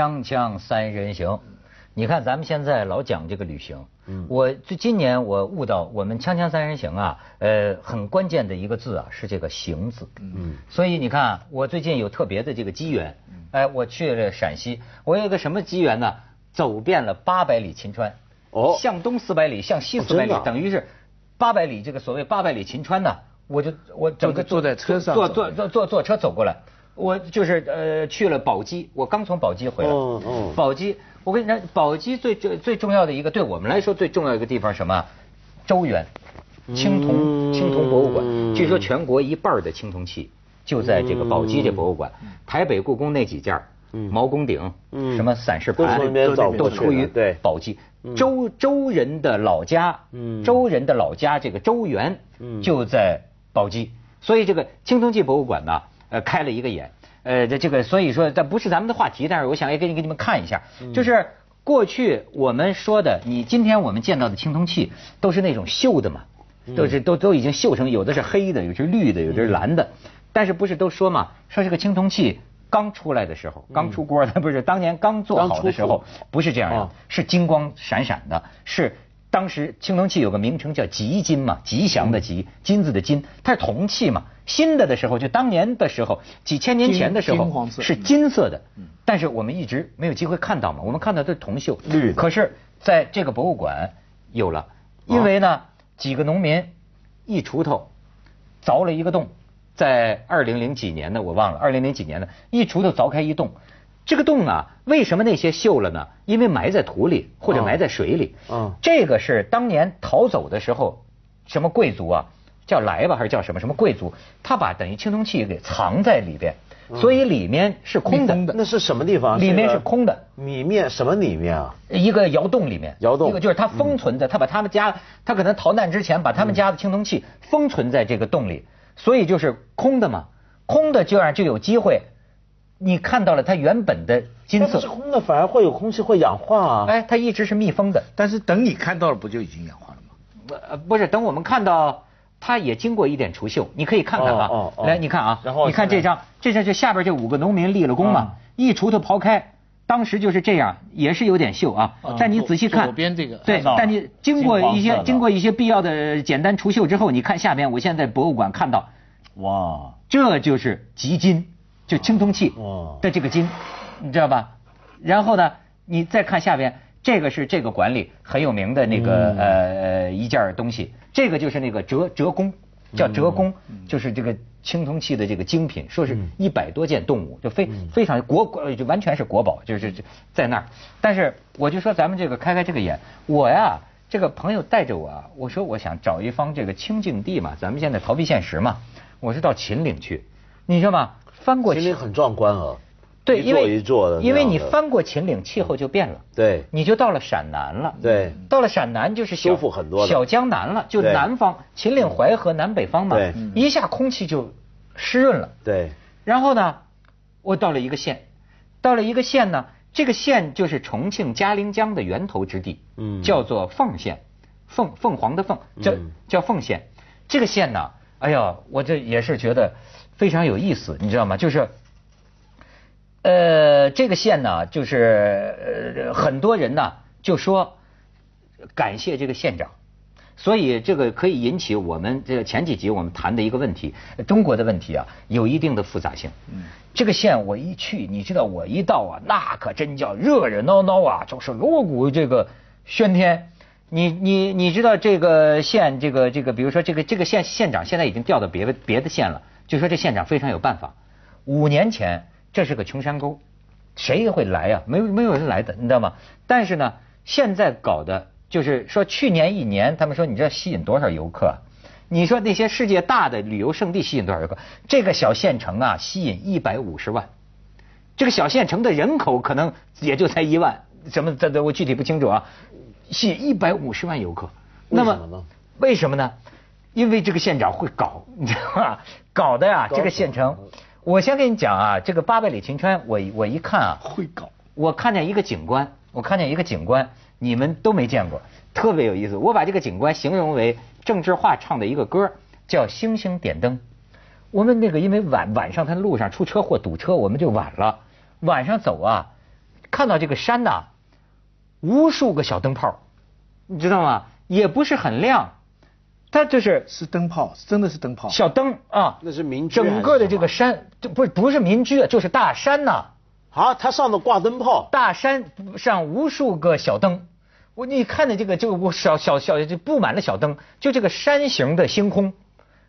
锵锵三人行，你看咱们现在老讲这个旅行，嗯，我就今年我悟到我们锵锵三人行啊，呃，很关键的一个字啊是这个行字，嗯，所以你看我最近有特别的这个机缘，哎，我去了陕西，我有一个什么机缘呢？走遍了八百里秦川，哦，向东四百里，向西四百里，等于是八百里这个所谓八百里秦川呢，我就我整个坐在车上，坐坐坐坐坐车走过来。我就是呃去了宝鸡，我刚从宝鸡回来。哦哦。宝鸡，我跟你讲，宝鸡最最最重要的一个，对我们来说最重要一个地方什么？周原，青铜青铜博物馆。据说全国一半的青铜器就在这个宝鸡这博物馆。台北故宫那几件毛公鼎，什么散氏盘，都出于宝鸡。周周人的老家，周人的老家这个周原就在宝鸡，所以这个青铜器博物馆呢。呃，开了一个眼，呃，这这个，所以说这不是咱们的话题，但是我想也给你给你们看一下，就是过去我们说的，你今天我们见到的青铜器都是那种锈的嘛，都是都都已经锈成，有的是黑的，有的是绿的，有的是蓝的，但是不是都说嘛，说这个青铜器刚出来的时候，刚出锅的，不是当年刚做好的时候，不是这样的，是金光闪闪的，是。当时青铜器有个名称叫吉金嘛，吉祥的吉，金子的金，它是铜器嘛。新的的时候，就当年的时候，几千年前的时候是金色的，但是我们一直没有机会看到嘛。我们看到的是铜锈，绿。可是在这个博物馆有了，因为呢，几个农民一锄头凿了一个洞，在二零零几年的我忘了，二零零几年的一锄头凿开一洞。这个洞啊，为什么那些锈了呢？因为埋在土里或者埋在水里。嗯，这个是当年逃走的时候，什么贵族啊，叫来吧还是叫什么什么贵族，他把等于青铜器给藏在里边，所以里面是空的。那是什么地方？里面是空的。里面什么里面啊？一个窑洞里面。窑洞。一个就是他封存的，他把他们家，他可能逃难之前把他们家的青铜器封存在这个洞里，所以就是空的嘛，空的这样就有机会。你看到了它原本的金色，是空的，反而会有空气会氧化啊！哎，它一直是密封的，但是等你看到了，不就已经氧化了吗？不，呃，不是，等我们看到，它也经过一点除锈，你可以看看啊。来，你看啊，然后你看这张，这张就下边这五个农民立了功嘛，一锄头刨开，当时就是这样，也是有点锈啊。但你仔细看，左边这个，对，但你经过一些经过一些必要的简单除锈之后，你看下边，我现在博物馆看到，哇，这就是极金。就青铜器的这个金，你知道吧？然后呢，你再看下边，这个是这个馆里很有名的那个呃一件东西，这个就是那个折折弓，叫折弓，就是这个青铜器的这个精品，说是一百多件动物，就非非常国国就完全是国宝，就是在那儿。但是我就说咱们这个开开这个眼，我呀这个朋友带着我，我说我想找一方这个清净地嘛，咱们现在逃避现实嘛，我是到秦岭去，你知道吗？翻过秦岭很壮观啊，对，一座一座的，因为你翻过秦岭，气候就变了，对，你就到了陕南了，对，到了陕南就是修复很多，小江南了，就南方，秦岭淮河南北方嘛，对，一下空气就湿润了，对，然后呢，我到了一个县，到了一个县呢，这个县就是重庆嘉陵江的源头之地，嗯，叫做凤县，凤凤凰的凤，叫叫凤县，这个县呢，哎呀，我这也是觉得。非常有意思，你知道吗？就是，呃，这个县呢，就是呃很多人呢就说感谢这个县长，所以这个可以引起我们这前几集我们谈的一个问题，中国的问题啊，有一定的复杂性。嗯，这个县我一去，你知道我一到啊，那可真叫热热闹闹啊，就是锣鼓这个喧天。你你你知道这个县这个这个，比如说这个这个县县长现在已经调到别的别的县了。就说这县长非常有办法。五年前这是个穷山沟，谁会来呀？没有没有人来的，你知道吗？但是呢，现在搞的就是说，去年一年，他们说你知道吸引多少游客？你说那些世界大的旅游胜地吸引多少游客？这个小县城啊，吸引一百五十万。这个小县城的人口可能也就才一万，什么这这我具体不清楚啊。吸引一百五十万游客，那么为什么呢？因为这个县长会搞，你知道吧？搞的呀，这个县城，我先跟你讲啊，这个八百里秦川，我我一看啊，会搞。我看见一个景观，我看见一个景观，你们都没见过，特别有意思。我把这个景观形容为郑智化唱的一个歌，叫《星星点灯》。我们那个因为晚晚上他路上出车祸堵车，我们就晚了。晚上走啊，看到这个山呐，无数个小灯泡，你知道吗？也不是很亮，它就是是灯泡，真的是灯泡。小灯啊，那是民居整个的这个山，就不是不是民居，就是大山呐。啊，它上头挂灯泡，大山上无数个小灯，我你看的这个就我小小小就布满了小灯，就这个山形的星空，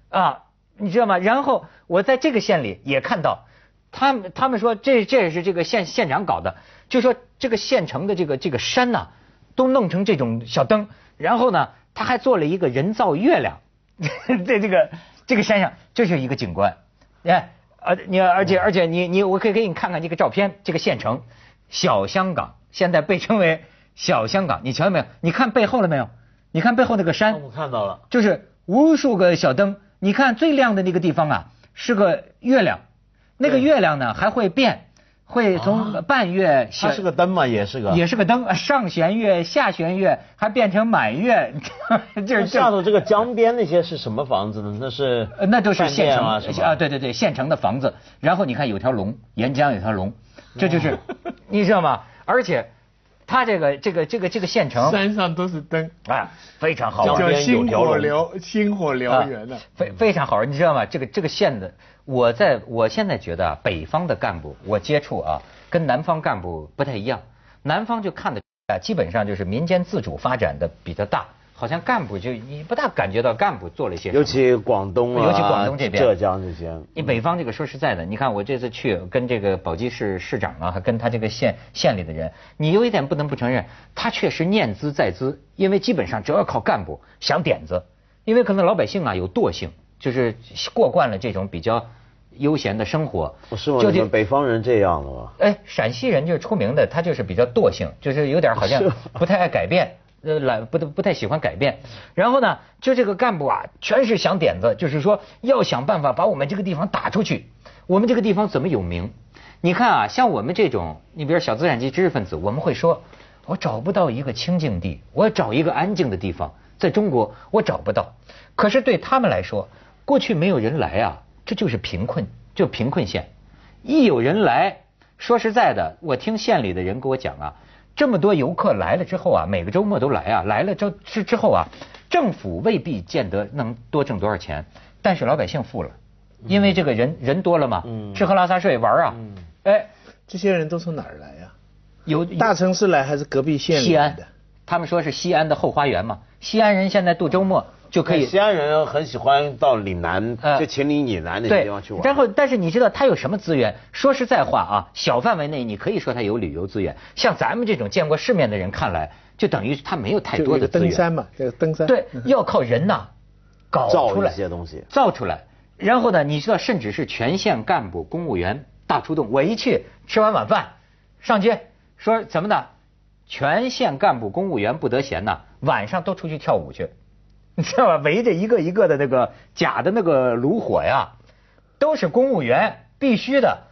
啊，你知道吗？然后我在这个县里也看到，他们他们说这这也是这个县县长搞的，就说这个县城的这个这个山呐，都弄成这种小灯，然后呢，他还做了一个人造月亮，在这个这个山上，这是一个景观，你看。呃，你而且而且你你我可以给你看看这个照片，这个县城，小香港现在被称为小香港，你瞧见没有？你看背后了没有？你看背后那个山，我看到了，就是无数个小灯。你看最亮的那个地方啊，是个月亮，那个月亮呢还会变。会从半月，它是个灯嘛，也是个，也是个灯，上弦月、下弦月，还变成满月，就是下头这个江边那些是什么房子呢？那是那都是县城啊，啊，对对对，县城的房子。然后你看有条龙，沿江有条龙，这就是 你知道吗？而且它这个这个这个这个县城山上都是灯啊，非常好玩，叫星火燎星火燎原的，非非常好玩，你知道吗？这个这个县的。我在我现在觉得啊北方的干部，我接触啊，跟南方干部不太一样。南方就看的啊，基本上就是民间自主发展的比较大，好像干部就你不大感觉到干部做了一些。尤其广东啊，尤其广东这边，浙江这些。你北方这个说实在的，你看我这次去跟这个宝鸡市市长啊，还跟他这个县县里的人，你有一点不能不承认，他确实念兹在兹，因为基本上只要靠干部想点子，因为可能老百姓啊有惰性。就是过惯了这种比较悠闲的生活，不是吗？就们北方人这样的吗？哎，陕西人就是出名的，他就是比较惰性，就是有点好像不太爱改变，呃，懒不不太喜欢改变。然后呢，就这个干部啊，全是想点子，就是说要想办法把我们这个地方打出去。我们这个地方怎么有名？你看啊，像我们这种，你比如小资产阶级知识分子，我们会说，我找不到一个清净地，我找一个安静的地方，在中国我找不到。可是对他们来说，过去没有人来啊，这就是贫困，就贫困县。一有人来，说实在的，我听县里的人给我讲啊，这么多游客来了之后啊，每个周末都来啊，来了之之之后啊，政府未必见得能多挣多少钱，但是老百姓富了，因为这个人人多了嘛，吃喝拉撒睡玩啊，哎，这些人都从哪儿来呀？有大城市来还是隔壁县西安的？他们说是西安的后花园嘛，西安人现在度周末。就可以。西安人很喜欢到岭南，就秦岭以南那些地方去玩。然后，但是你知道他有什么资源？说实在话啊，小范围内你可以说他有旅游资源。像咱们这种见过世面的人看来，就等于他没有太多的资源。登山嘛，这个登山。对，要靠人呐，搞出来一些东西，造出来。然后呢，你知道，甚至是全县干部、公务员大出动。我一去，吃完晚饭，上街说怎么呢？全县干部、公务员不得闲呐，晚上都出去跳舞去。你知道吧？围着一个一个的那个假的那个炉火呀，都是公务员必须的，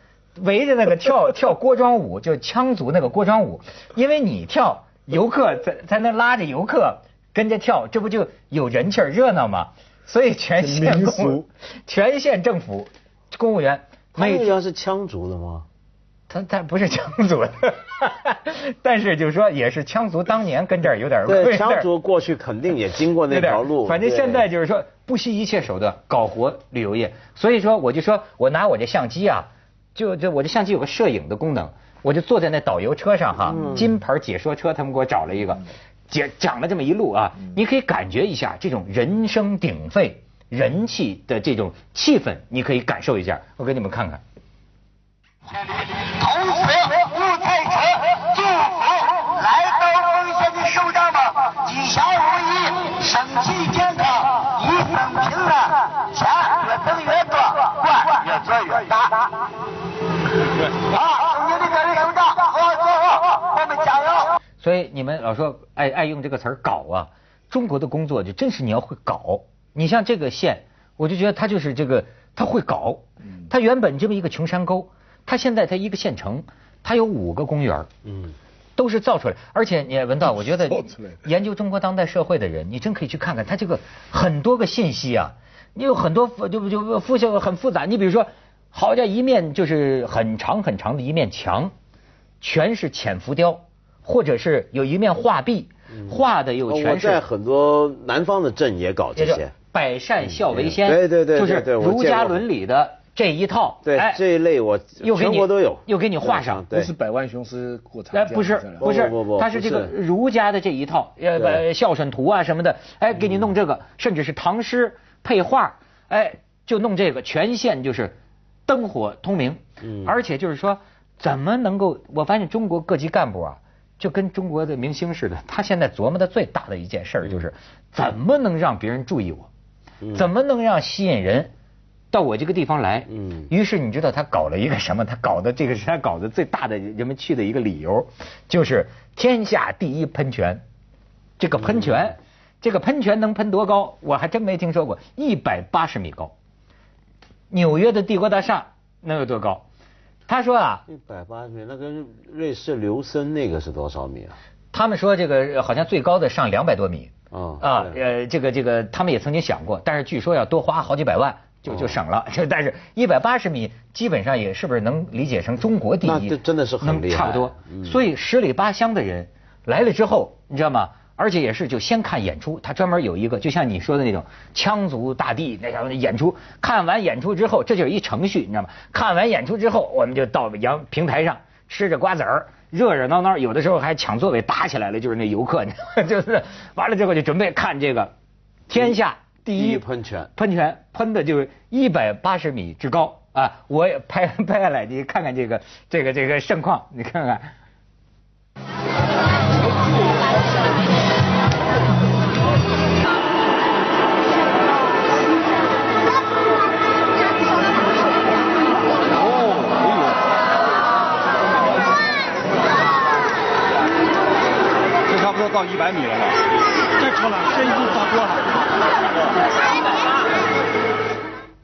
围着那个跳 跳锅庄舞，就羌族那个锅庄舞。因为你跳，游客在在那拉着游客跟着跳，这不就有人气儿热闹吗？所以全县公全县政府公务员，公务员是羌族的吗？他他不是羌族的，但是就是说也是羌族当年跟这儿有点对羌族过去肯定也经过那条路，反正现在就是说不惜一切手段搞活旅游业，所以说我就说我拿我这相机啊，就就我这相机有个摄影的功能，我就坐在那导游车上哈，金牌解说车他们给我找了一个，讲讲了这么一路啊，你可以感觉一下这种人声鼎沸、人气的这种气氛，你可以感受一下，我给你们看看。同时，五彩车祝福来到奉县的首长们吉祥如意、身体健康、一生平安，钱越挣越多，官越做越大。好，今天的各位首长，好，好，我们加油。所以你们老说爱爱用这个词儿“搞”啊，中国的工作就真是你要会搞。你像这个县，我就觉得他就是这个他会搞。他原本这么一个穷山沟。他现在他一个县城，他有五个公园嗯，都是造出来，而且你文道，我觉得 研究中国当代社会的人，你真可以去看看他这个很多个信息啊，你有很多就就复杂很复杂，你比如说，好家一面就是很长很长的一面墙，全是浅浮雕，或者是有一面画壁，画的又全是。在很多南方的镇也搞这些。百善孝为先，对对对，就是儒家伦理的这一套。对，这一类我全国都有，又给你画上。不是百万雄师过长江。不是不是，不不他是这个儒家的这一套，呃，孝顺图啊什么的，哎，给你弄这个，甚至是唐诗配画，哎，就弄这个，全县就是灯火通明。嗯。而且就是说，怎么能够？我发现中国各级干部啊，就跟中国的明星似的，他现在琢磨的最大的一件事就是，怎么能让别人注意我？怎么能让吸引人到我这个地方来？嗯，于是你知道他搞了一个什么？他搞的这个是他搞的最大的人们去的一个理由，就是天下第一喷泉。这个喷泉，这个喷泉能喷多高？我还真没听说过，一百八十米高。纽约的帝国大厦能有多高？他说啊，一百八十米，那跟瑞士琉森那个是多少米啊？他们说这个好像最高的上两百多米。啊啊呃，这个这个，他们也曾经想过，但是据说要多花好几百万就就省了。就但是一百八十米基本上也是不是能理解成中国第一？那真的是很厉害，差不多。所以十里八乡的人来了之后，你知道吗？而且也是就先看演出，他专门有一个，就像你说的那种羌族大地那样演出。看完演出之后，这就是一程序，你知道吗？看完演出之后，我们就到阳平台上吃着瓜子儿。热热闹闹，有的时候还抢座位打起来了，就是那游客，就是完了之后就准备看这个天下第一喷泉，喷泉喷的就是一百八十米之高啊！我也拍 拍下来，你看看这个这个这个盛况，你看看。到一百米了，这超了，深度超多了。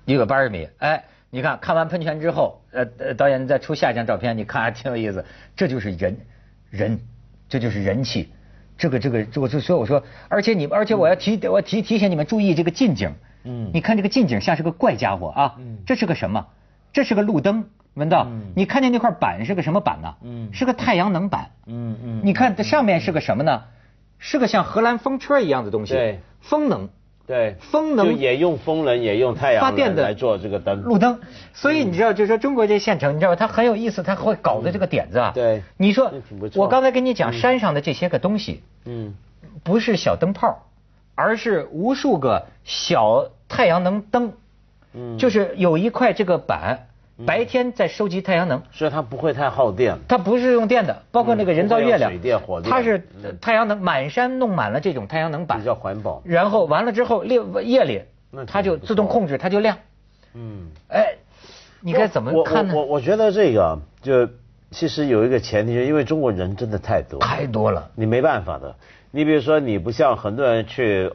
一个八十米，哎，你看看完喷泉之后，呃呃，导演再出下一张照片，你看还挺有意思。这就是人，人，这就是人气。这个这个，我就所以我说，而且你，而且我要提，我提提醒你们注意这个近景。嗯。你看这个近景像是个怪家伙啊。嗯。这是个什么？这是个路灯。文道？你看见那块板是个什么板呢？嗯。是个太阳能板。嗯嗯。你看这上面是个什么呢？是个像荷兰风车一样的东西，对，风能，对，风能。就也用风能，也用太阳发电的来做这个灯，路灯。所以你知道，就是说中国这县城，你知道吧？它很有意思，它会搞的这个点子啊。对，你说，我刚才跟你讲山上的这些个东西，嗯，不是小灯泡，而是无数个小太阳能灯，嗯，就是有一块这个板。白天在收集太阳能，所以它不会太耗电。它不是用电的，包括那个人造月亮，水电、火电，它是太阳能，满山弄满了这种太阳能板，比较环保。然后完了之后，夜夜里它就自动控制，它就亮。嗯，哎，你该怎么看呢？我我觉得这个就其实有一个前提，因为中国人真的太多，太多了，你没办法的。你比如说，你不像很多人去。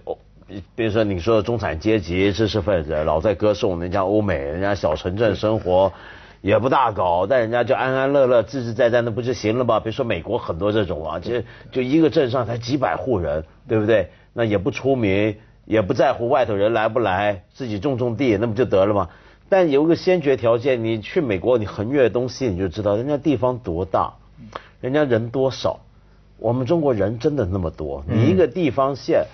比如说，你说的中产阶级知识分子老在歌颂人家欧美，人家小城镇生活也不大搞，但人家就安安乐乐、自自在在，那不就行了吗？比如说美国很多这种啊，其实就一个镇上才几百户人，对不对？那也不出名，也不在乎外头人来不来，自己种种地，那不就得了吗？但有个先决条件，你去美国，你横越东西，你就知道人家地方多大，人家人多少。我们中国人真的那么多，你一个地方县。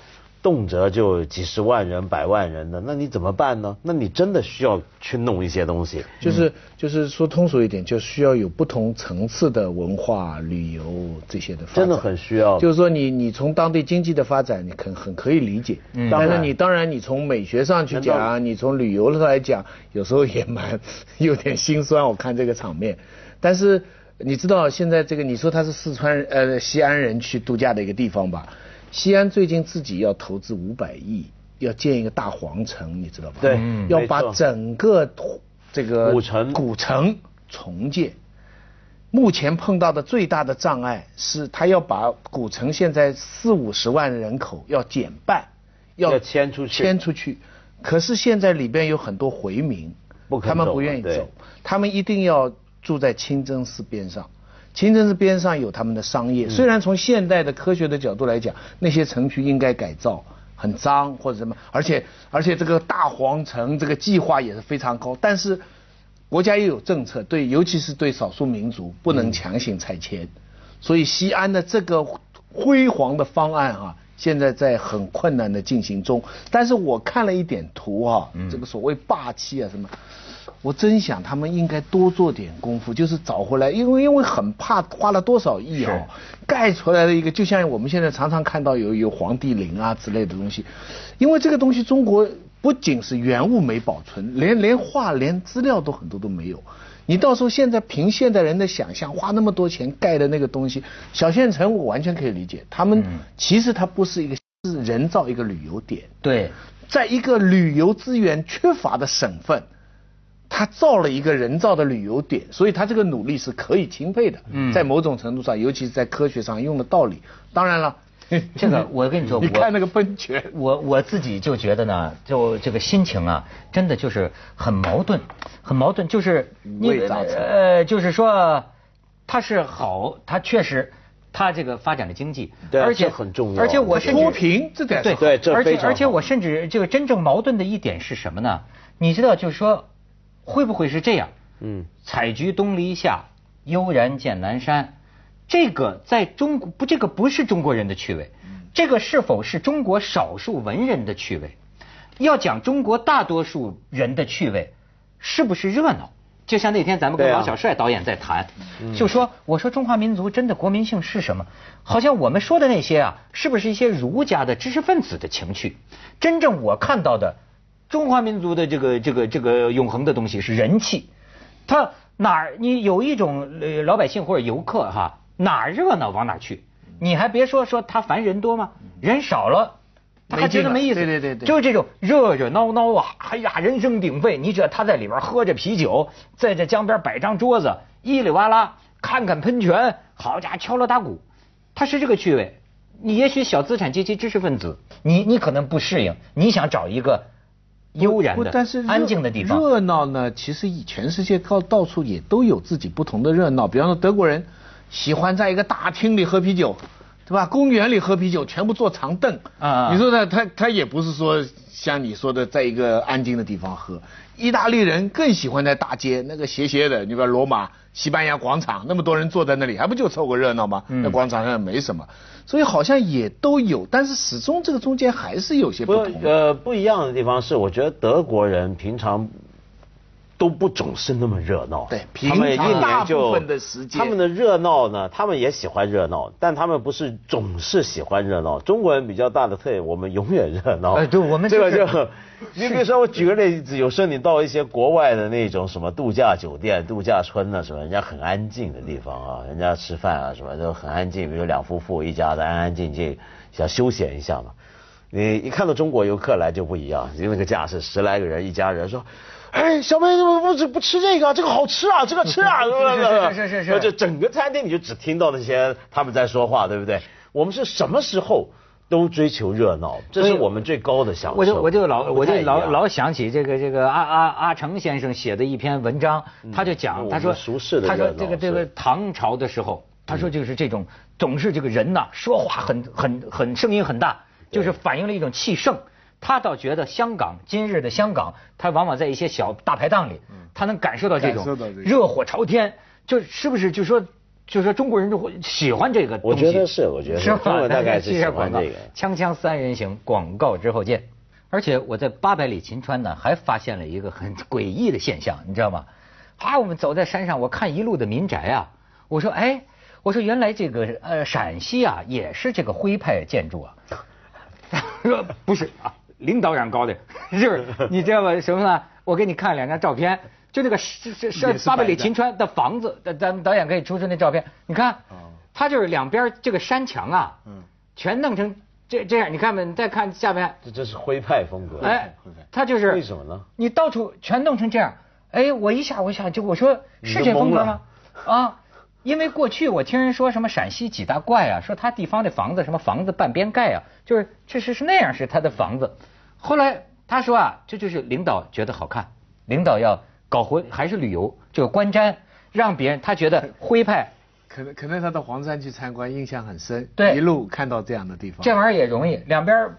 动辄就几十万人、百万人的，那你怎么办呢？那你真的需要去弄一些东西。就是就是说通俗一点，就需要有不同层次的文化旅游这些的。真的很需要。就是说你你从当地经济的发展，你很很可以理解。嗯。但是你当然你从美学上去讲，你从旅游上来讲，有时候也蛮有点心酸。我看这个场面，但是你知道现在这个你说他是四川呃西安人去度假的一个地方吧？西安最近自己要投资五百亿，要建一个大皇城，你知道吧？对，要把整个这个古城古城重建。目前碰到的最大的障碍是，他要把古城现在四五十万人口要减半，要迁出去。迁出去，可是现在里边有很多回民，他们不愿意走，他们一定要住在清真寺边上。清真寺边上有他们的商业，虽然从现代的科学的角度来讲，那些城区应该改造，很脏或者什么，而且而且这个大皇城这个计划也是非常高，但是国家又有政策，对，尤其是对少数民族不能强行拆迁，所以西安的这个辉煌的方案啊，现在在很困难的进行中。但是我看了一点图啊，这个所谓霸气啊什么，我真想他们应该多做点功夫，就是找回来，因为因为很怕花了多少亿啊，盖出来的一个，就像我们现在常常看到有有皇帝陵啊之类的东西，因为这个东西中国。不仅是原物没保存，连连画、连资料都很多都没有。你到时候现在凭现代人的想象，花那么多钱盖的那个东西，小县城我完全可以理解。他们其实它不是一个是人造一个旅游点。对，在一个旅游资源缺乏的省份，他造了一个人造的旅游点，所以他这个努力是可以钦佩的。嗯，在某种程度上，尤其是在科学上用的道理。当然了。这个我跟你说，你看那个喷泉，我我自己就觉得呢，就这个心情啊，真的就是很矛盾，很矛盾，就是你呃，就是说它是好，它确实它这个发展的经济，而且很重要，而且我甚至脱贫这点对对，而且而且我甚至这个真正矛盾的一点是什么呢？你知道，就是说会不会是这样？嗯，采菊东篱下，悠然见南山。这个在中国不，这个不是中国人的趣味，这个是否是中国少数文人的趣味？要讲中国大多数人的趣味，是不是热闹？就像那天咱们跟王小帅导演在谈，就说我说中华民族真的国民性是什么？好像我们说的那些啊，是不是一些儒家的知识分子的情趣？真正我看到的中华民族的这个这个这个永恒的东西是人气，他哪儿你有一种呃老百姓或者游客哈？哪热闹往哪去，你还别说说他烦人多吗？人少了，他还觉得没意思。对对对对，就是这种热热闹闹啊，哎呀，人声鼎沸。你只要他在里边喝着啤酒，在这江边摆张桌子，咿里哇啦看看喷泉，好家伙敲锣打鼓，他是这个趣味。你也许小资产阶级知识分子，你你可能不适应，你想找一个悠然的、安静的地方。热闹呢，其实全世界到到处也都有自己不同的热闹。比方说德国人。喜欢在一个大厅里喝啤酒，对吧？公园里喝啤酒，全部坐长凳。啊，你说呢？他他也不是说像你说的，在一个安静的地方喝。意大利人更喜欢在大街那个斜斜的，你比如罗马、西班牙广场，那么多人坐在那里，还不就凑个热闹吗？那广场上也没什么，所以好像也都有，但是始终这个中间还是有些不同。呃，不一样的地方是，我觉得德国人平常。都不总是那么热闹，对，他们一年就他们的热闹呢，他们也喜欢热闹，但他们不是总是喜欢热闹。中国人比较大的特点，我们永远热闹。哎，对，我们这个就，你比如说，我举个例子，有时候你到一些国外的那种什么度假酒店、度假村呢，什么人家很安静的地方啊，人家吃饭啊什么都很安静，比如两夫妇一家子安安静静想休闲一下嘛。你一看到中国游客来就不一样，因为那个架势十来个人一家人说。哎，小妹怎么不不吃这个？这个好吃啊，这个吃啊，是是是是，就整个餐厅你就只听到那些他们在说话，对不对？我们是什么时候都追求热闹，这是我们最高的享受。我就我就老我就老老想起这个这个阿阿阿成先生写的一篇文章，他就讲他说他说这个这个唐朝的时候，他说就是这种总是这个人呐说话很很很声音很大，就是反映了一种气盛。他倒觉得香港今日的香港，他往往在一些小大排档里，他能感受到这种热火朝天，就是不是就说就说中国人就会喜欢这个东西？我觉得是，我觉得是。中国大概是喜欢这个。锵锵三人行，广告之后见。而且我在八百里秦川呢，还发现了一个很诡异的现象，你知道吗？啊，我们走在山上，我看一路的民宅啊，我说哎，我说原来这个呃陕西啊也是这个徽派建筑啊，说不是啊。领导染高的，就是 你知道吧？什么呢？我给你看两张照片，就那个是是是八百里秦川的房子，咱们导演可以出示那照片。你看，它就是两边这个山墙啊，全弄成这这样。你看吧，你再看下边，这这是徽派风格。哎，它就是为什么呢？你到处全弄成这样，哎，我一下我一下就我说是这风格吗？啊。因为过去我听人说什么陕西几大怪啊，说他地方的房子什么房子半边盖啊，就是确实是那样是他的房子。后来他说啊，这就是领导觉得好看，领导要搞活还是旅游，就观瞻，让别人他觉得徽派。可能可能他到黄山去参观，印象很深，对，一路看到这样的地方。这玩意儿也容易，两边儿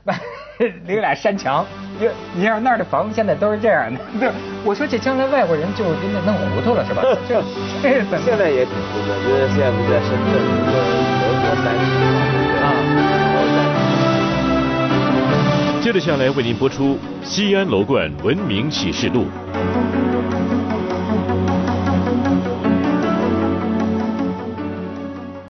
俩山墙。你你要那儿的房子现在都是这样的。我说这将来外国人就真的弄糊涂了是吧？这这现在也挺糊涂，因为现在不在深圳，一个德国三十啊。接着下来为您播出《西安楼冠文明启示录》。